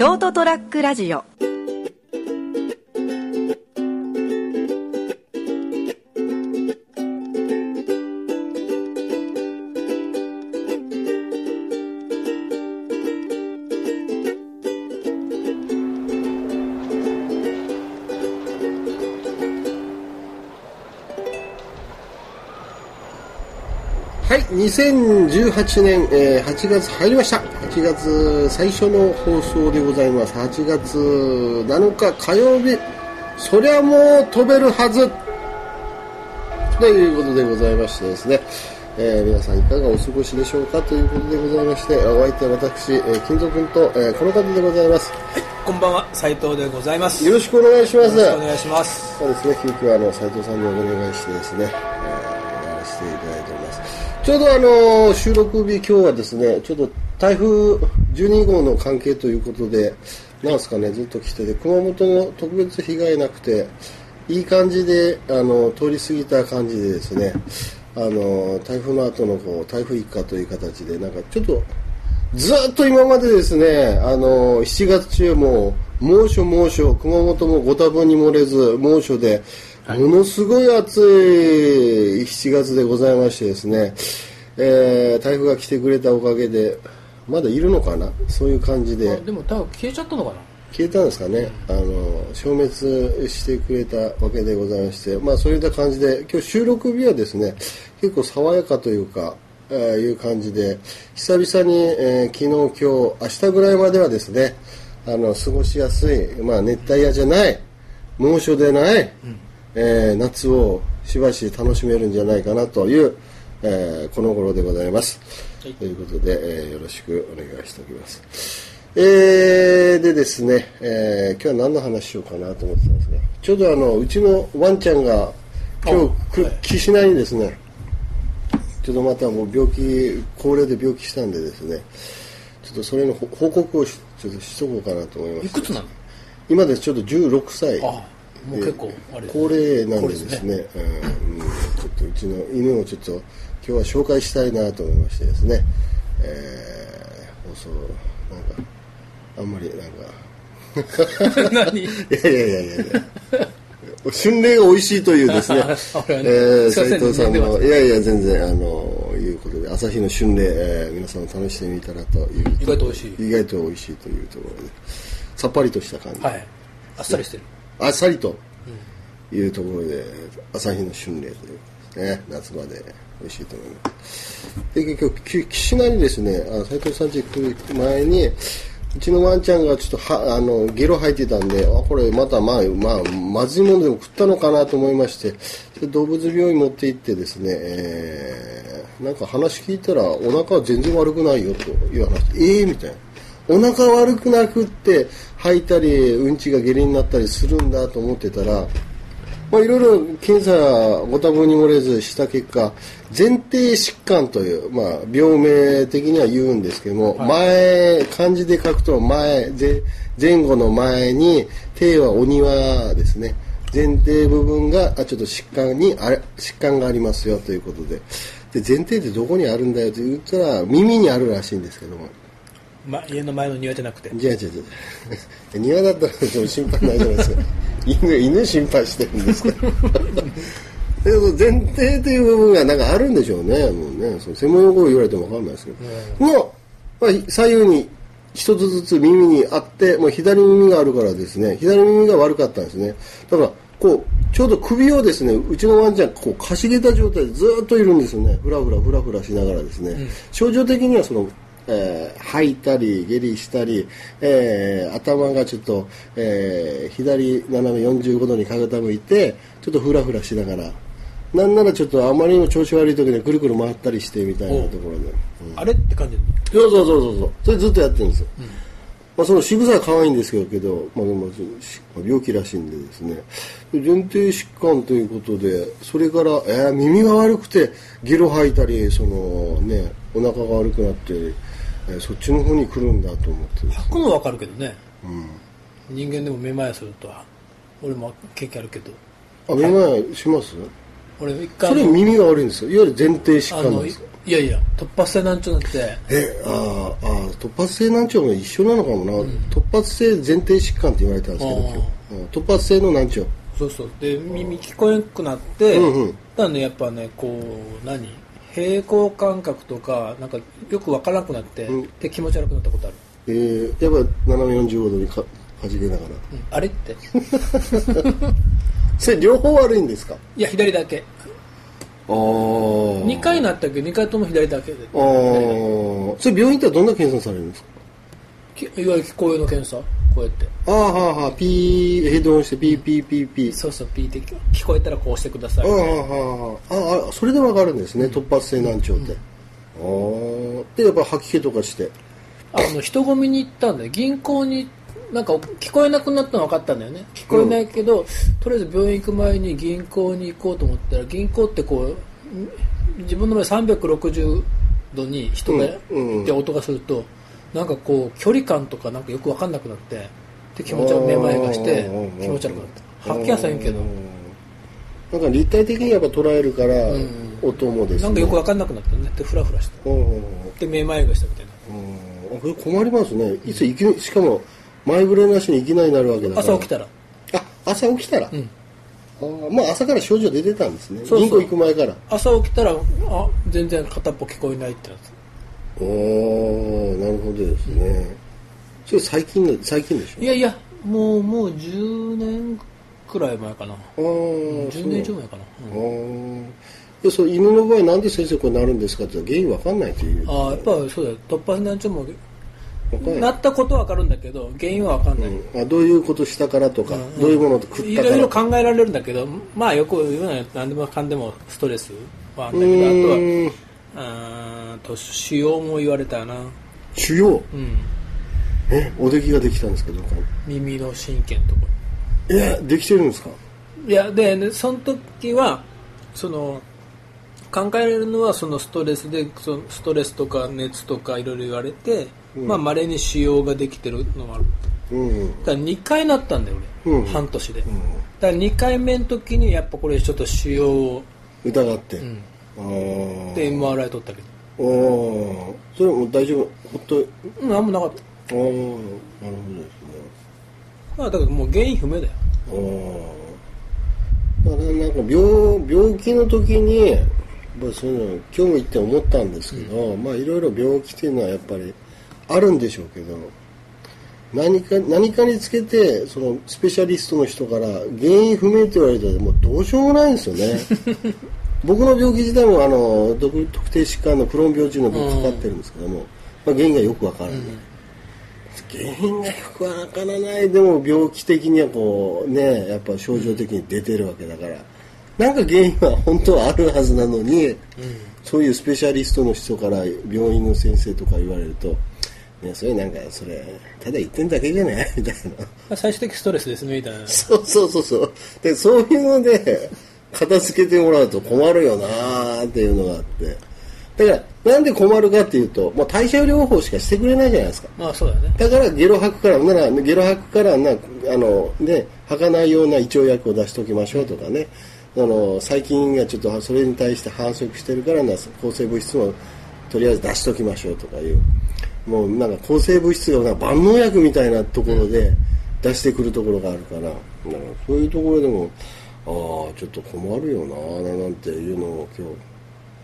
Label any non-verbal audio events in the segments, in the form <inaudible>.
ショートトラックラジオ。はい、2018年、えー8月入りました。8月最初の放送でございます。8月7日火曜日。そりゃもう飛べるはずということでございましてですね、えー皆さんいかがお過ごしでしょうかということでございまして、お相手は私、えー金蔵君と、えーこの方でございます。こんばんは、斉藤でございます。よろしくお願いします。よろしくお願いします。そうですね、急遽あの斉藤さんにお願いしてですね、ちょうどあの収録日今日はですね、ちょっと台風12号の関係ということで、なんですかね、ずっと来てて、熊本の特別被害なくて、いい感じであの通り過ぎた感じでですね、あの台風の後のこう台風一過という形で、なんかちょっとずっと今までですね、あの、7月中も猛暑猛暑、熊本もご多分に漏れず猛暑で、ものすごい暑い7月でございましてですね、えー台風が来てくれたおかげで、まだいるのかな？そういう感じで。あ、でも多分消えちゃったのかな？消えたんですかね、あの消滅してくれたわけでございまして、まあ、そういった感じで今日収録日はですね結構爽やかというか、えーいう感じで久々に、えー昨日今日明日ぐらいまではですねあの過ごしやすい、まあ、熱帯夜じゃない猛暑でない、えー夏をしばし楽しめるんじゃないかなという、えーこの頃でございます、はい。ということで、えーよろしくお願いしておきます。えーでですね、えー今日は何の話しようかなと思ってたんですがちょうどあのうちのワンちゃんが今日くはい。岸内にですね。ちょっとまたもう病気高齢で病気したんでですねちょっとそれのほ報告をしちょっとしとこうかなと思います。いくつなの？今です。ちょっと16歳。あもう結構あれ高齢なんでです高ねうんうんちょっとうちの犬をちょっと今日は紹介したいなと思いましてですね、えー、放送なんかあんまりなんか <laughs> 何？<laughs> いやいやいやいやいや春麗が美味しいというですねねえー斉藤さんのいやいや全然あのいうことで朝日の春麗、えー皆さんも試してみたらという意外と美味しい意外と美味しいというところでさっぱりとした感じ、はい。あっさりしてる。あっさりというところで、朝日の春麗ということですね、夏場で美味しいと思います。で、結局、岸名にですね、あ斉藤さん家来る前に、うちのワンちゃんがちょっとは、あの、ゲロ吐いてたんで、あ、これまたまあ、まあ、まずいものでも食ったのかなと思いまして、動物病院持って行ってですね、えー、なんか話聞いたら、お腹は全然悪くないよという話、ええー、みたいな。お腹悪くなくって吐いたりうんちが下痢になったりするんだと思ってたらまあいろいろ検査ご多分に漏れずした結果前提疾患という、まあ、病名的には言うんですけども、前漢字で書くと前前前後の前に手はお庭ですね。前提部分があちょっと疾患にあれ疾患がありますよということで。で前提ってどこにあるんだよって言ったら耳にあるらしいんですけどもま、家の前の庭じゃなくて。じゃあじゃあじゃあ庭だったら心配ないじゃないですか。<laughs> 犬犬心配してるんですか？らだけど前提という部分がなんかあるんでしょうね。もうねその専門用語を言われても分かんないですけど、もう、まあ、左右に一つずつ耳にあってもう左耳があるからですね。左耳が悪かったんですね。だからこうちょうど首をですねうちのワンちゃんこうかしげた状態でずっといるんですよね。ふらふらふらふらしながらですね、症状的にはそのえー吐いたり下痢したり、えー頭がちょっと、えー左斜め45度に傾いてちょっとフラフラしながらなんならちょっとあまりにも調子悪い時にはくるくる回ったりしてみたいなところで、あれって感じそうそうそうそうそう。それずっとやってるんですよ、まあ、その仕草は可愛いんですけど、まあ、でもし病気らしいんでですね。前提疾患ということでそれから、えー耳が悪くてゲロ吐いたりその、ね、お腹が悪くなって、えーそっちの方に来るんだと思って吐くのはわかるけどね。人間でもめまいするとは。俺も経験あるけど。あめまいします？俺一回それ耳が悪いんですよ。いわゆる前提疾患なんですかいやいや突発性難聴になって。えあーあー突発性難聴も一緒なのかもな、突発性前提疾患って言われたんですけどうん。突発性の難聴。そうそう。で耳聞こえなくなって、うんうん。ねやっぱねこう何？平行感覚とかなんかよくわからなくなって、うん。で気持ち悪くなったことある、えー、やっぱ斜め45度にか弾けながら。うん。あれって。<laughs> それ両方悪いんですか？いや左だけ。ああ2回なったけ？ど2回とも左だけで。ああそれ病院行ったらどんな検査されるんですか？きいわゆる聞こえの検査こうやって。ああはあはあピーヘッドホンしてピーピーピーピー。そうそうピーって聞こえたらこうしてください。ああはあああそれでわかるんですね、突発性難聴って、ああでやっぱ吐き気とかして。あの人混みに行ったんだよ。銀行になんか聞こえなくなったの分かったんだよね。聞こえないけど、とりあえず病院行く前に銀行に行こうと思ったら銀行ってこうん自分の前360度に人がうん。うん。いて音がすると、なんかこう距離感とかなんかよく分かんなくなってで気持ち悪いめまいがして気持ち悪くなった吐きやさへんけど。なんか立体的にやっぱ捉えるから、ん。音もですね。なんかよく分かんなくなったね。でフラフラして。でめまいがしたみたいな。これ困りますね。いついきしかも前触れなしにいきなりなるわけだから。朝起きたら。あ朝起きたら、ん。あーまあ朝から症状出てたんですね。そうそう。銀行行く前から。朝起きたらあ全然片っぽ聞こえないってなっておおなるほどですね。それ最近の最近でしょ？いやいやもうもう10年くらい前かな。ああ10年以上前かな、あー。でその犬の場合なんで先生これなるんですかって原因わかんないっていう。ああやっぱそうだよ。突発難聴もなったことは分かるんだけど原因は分かんない、うん。あどういうことしたからとか、どういうものを食いったからろいろ考えられるんだけどまあよく言うのは何でもかんでもストレスはあるんだけどあとはあーと腫瘍も言われたな。腫瘍う？ん。えおできができたんですけど耳の神経のとこえできてるんですか？いやでねその時はその考えられるのはそのストレスでそのストレスとか熱とかいろいろ言われて、まあ稀に腫瘍ができてるのもある。うんだから2回なったんだよ俺、うん半年で、だから2回目の時にやっぱこれちょっと腫瘍を疑って、ん。あーで MRI 取ったけど。おー。それも大丈夫？ほっとうんあんまなかっあー。なるほどですね。たまあだからもう原因不明だよ。あー。だからなんか病病気の時にまあそういうの今日も言って思ったんですけど、まあいろいろ病気っていうのはやっぱりあるんでしょうけど何か何かにつけてそのスペシャリストの人から原因不明って言われたらもうどうしようもないんですよね <laughs> 僕の病気自体もあの特特定疾患のクローン病っていうの僕かかってるんですけども、まあ、原因がよくわからない、原因がよくわからない。でも病気的にはこうねやっぱ症状的に出てるわけだから。なんか原因は本当はあるはずなのに、そういうスペシャリストの人から病院の先生とか言われると、ね、それなんかそれただ言ってんだけじゃない？みたいな。まあ最終的ストレスですねみたいな。そうそうそうそう。でそういうので片付けてもらうと困るよなーっていうのがあって。だからなんで困るかっていうともう代謝療法しかしてくれないじゃないですか。まあそうだよね。だからゲロ吐くからならゲロ吐くからなあのね吐かないような胃腸薬を出しておきましょうとかね、あの細菌がちょっとそれに対して反則してるからな抗生物質もとりあえず出しておきましょうとかいう。もうなんか抗生物質がなんか万能薬みたいなところで出してくるところがあるから、なんかそういうところでもああちょっと困るよななんていうのを今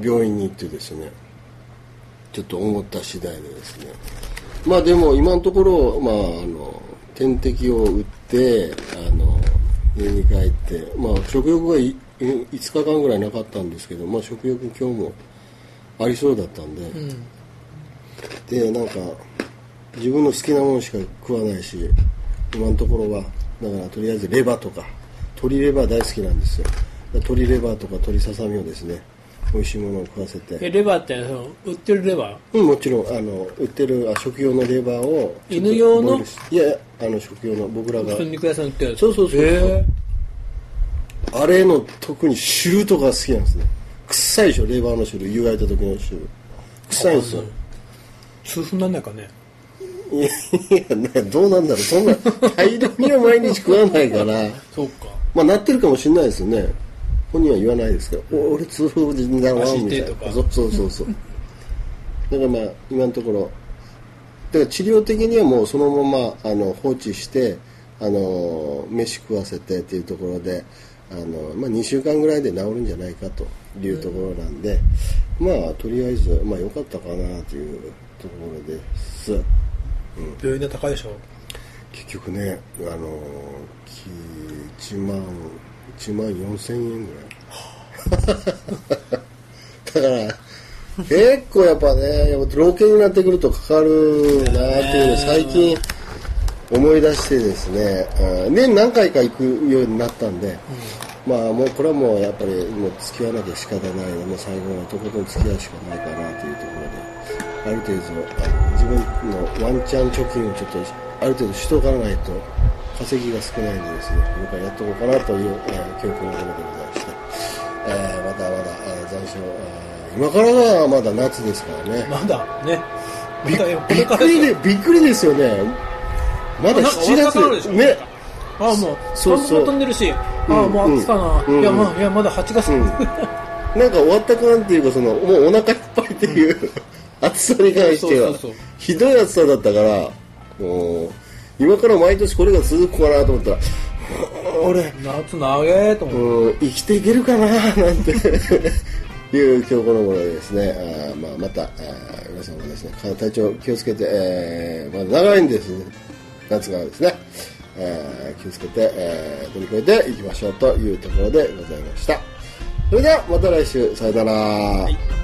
日病院に行ってですね。ちょっと思った次第でですね。まあでも今のところ、まあ、あの点滴を打ってあの家に帰って、まあ、食欲がい5日間ぐらいなかったんですけど、まあ、食欲今日もありそうだったんで、うん。でなんか自分の好きなものしか食わないし今のところはだからとりあえずレバーとか鶏レバー大好きなんですよ。鶏レバーとか鶏ささみをですね美味しいものを食わせて。えレバーってその売ってるレバー？うん、もちろんあの売ってるあ食用のレバーを犬用の？いやあの食用の僕らが。肉屋さん売ってるそうそうそうそう。へあれの特に汁とか好きなんですね。臭いでしょレバーの汁。湯がいた時の汁。臭いんですよ。ー痛風なんないかね？いやいやねどうなんだろう。そんな大量には毎日食わないから。<laughs> そうかまあなってるかもしれないですよね。本人は言わないですけど、お俺痛風人だわみたいな。そうそうそうそう。<laughs> だからまあ今のところ。だから治療的にはもうそのままあの放置してあの飯食わせてっていうところであの、まあ、2週間ぐらいで治るんじゃないかというところなんで、うん、まあとりあえずまあ良かったかなというところです、うん、病院で高いでしょ？結局ねあの1万1万4000円ぐらい。<laughs> だから結構やっぱね老犬になってくるとかかるなっていうのを最近思い出してですね年何回か行くようになったんで、うん、まあもうこれはもうやっぱりもう付き合わなきゃ仕方ないのもう最後はとことん付き合うしかないかなというところである程度自分のワンチャン貯金をちょっとある程度しとかないと稼ぎが少ないんでですね僕はやっとこうかなという、えー、教訓のものでございまして、えー、まだまだ、えー、残暑、今からがまだ夏ですからね。まだね。びびっくりでびっくりですよね。まだ7月。でね。ああもうそうそう。飛んでるし、ああもう暑かな、うん、いやまあいやまだ8月、うん、なんか終わった感っていうかそのもうお腹いっぱいっていう、うん、暑さに関してはひどい暑さだったからもう今から毎年これが続くかなと思ったら <laughs> 俺夏長えと思って生きていけるかななんて <laughs> いう今日この頃ですね、あまあ、またあ皆さんもですね体調気をつけて、えーまあ、長いんです。ね夏がですね、えー、気をつけて、えー、乗り越えていきましょうというところでございました。それではまた来週。さよなら、はい